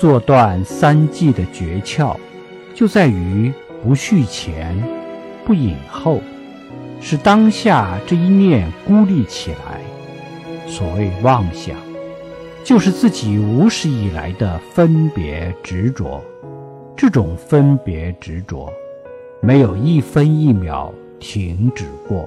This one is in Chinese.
做断三际的诀窍，就在于不续前，不引后，使当下这一念孤立起来。所谓妄想，就是自己无始以来的分别执着。这种分别执着，没有一分一秒停止过。